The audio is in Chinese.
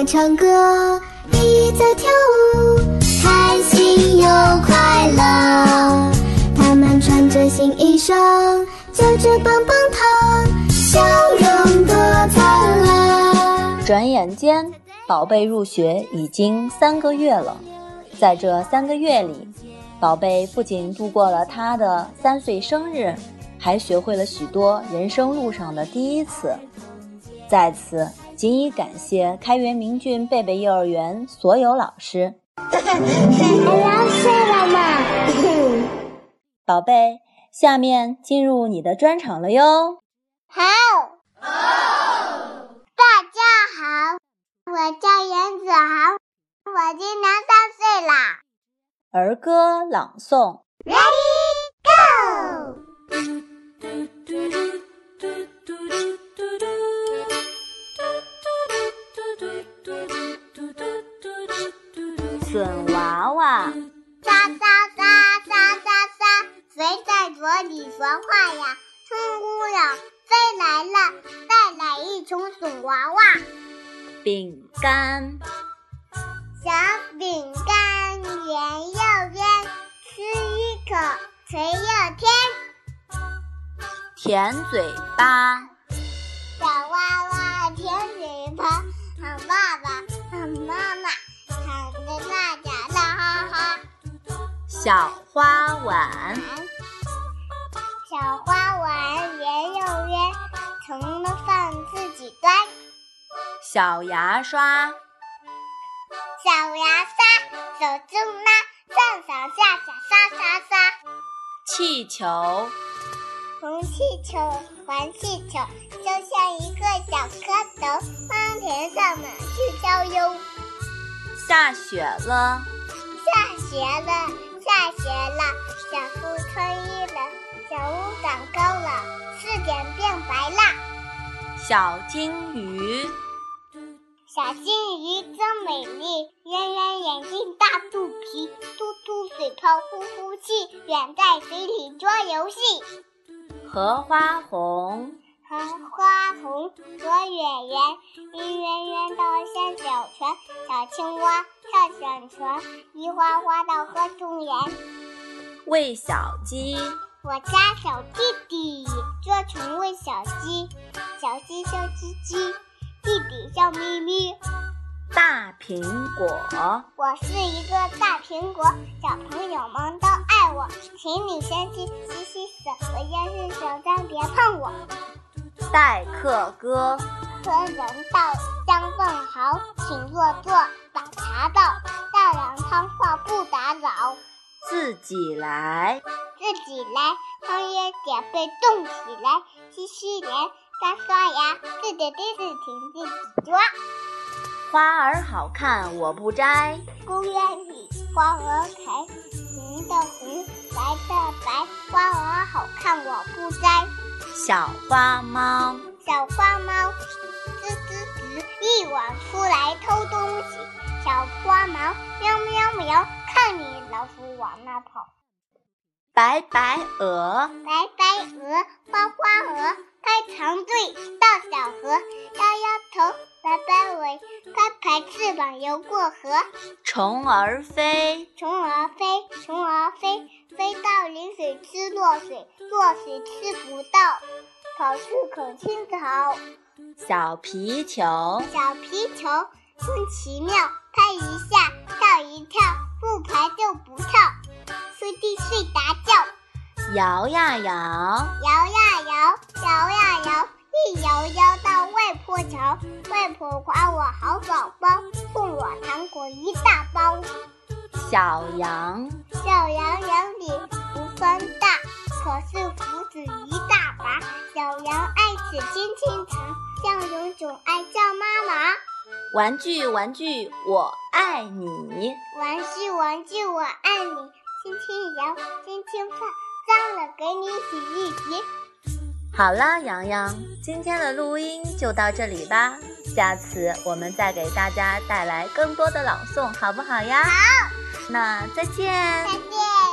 在唱歌，你在跳舞，开心又快乐。他们穿着新衣裳，嚼着棒棒糖，笑容多灿烂。转眼间，宝贝入学已经三个月了。在这三个月里，宝贝不仅度过了他的三岁生日，还学会了许多人生路上的第一次。在此，仅以感谢开元明郡贝贝幼儿园所有老师。要睡了吗？宝贝，下面进入你的专场了哟。好。大家好，我叫严子豪，我今年三岁啦。儿歌朗诵。Ready 笋娃娃，沙沙沙沙沙沙，谁在左里说话呀？春姑娘飞来了，带来一群笋娃娃。饼干，小饼干圆又圆，吃一口脆又甜。甜嘴巴，小花碗，小花碗圆又圆，盛了饭自己端。小牙刷，小牙刷手中拉，上上下下刷刷刷。气球，红气球，黄气球，就像一个小蝌蚪，往田上满去郊游。下雪了，下雪了，下雪了，小树穿衣了，小屋长高了，四点变白了。小金鱼，小金鱼真美丽，圆圆眼睛，大肚皮，突突嘴泡，呼呼气，远在水里捉游戏。荷花红，荷花红，左圆圆，圆圆圆到像小船，小青蛙跳小船，一花花到河中央。喂小鸡，我家小弟弟做成喂小鸡，小鸡笑唧唧，弟弟笑眯眯。大苹果，我是一个大苹果，小朋友们都爱我，请你先去洗洗手，我要是手脏别碰我。待客歌，客人到，将问好，请坐坐，把茶倒，大人汤话不打扰，自己来，自己来，汤也得被冻起来，洗洗脸，干刷牙，自己的事情自己抓。花儿好看我不摘，公园里花儿开，红的红，白的白，花儿好看我不摘。小花猫，小花猫吱吱吱，一晚出来偷东西。小花猫喵喵喵，看你老鼠往哪跑。白白鹅，白白鹅，花花鹅，排长队到小河，摇摇头，摆摆尾，拍拍翅膀游过河。虫儿飞，虫儿飞，虫儿飞，飞到临水吃落水，落水吃不到，跑去啃青草。小皮球，小皮球真奇妙，拍一下，跳一跳，不拍就不跳。摇呀摇，摇呀摇，摇呀摇，一摇摇到外婆桥，外婆夸我好宝宝，送我糖果一大包。小羊，小羊羊里不分大，可是胡子一大把。小羊爱吃青青草，像莘莘爱叫妈妈。玩具玩具我爱你，玩具玩具我爱你，轻轻摇，轻轻放，脏了给你洗一洗。好啦，洋洋，今天的录音就到这里吧，下次我们再给大家带来更多的朗诵，好不好呀？好，那再见。再见。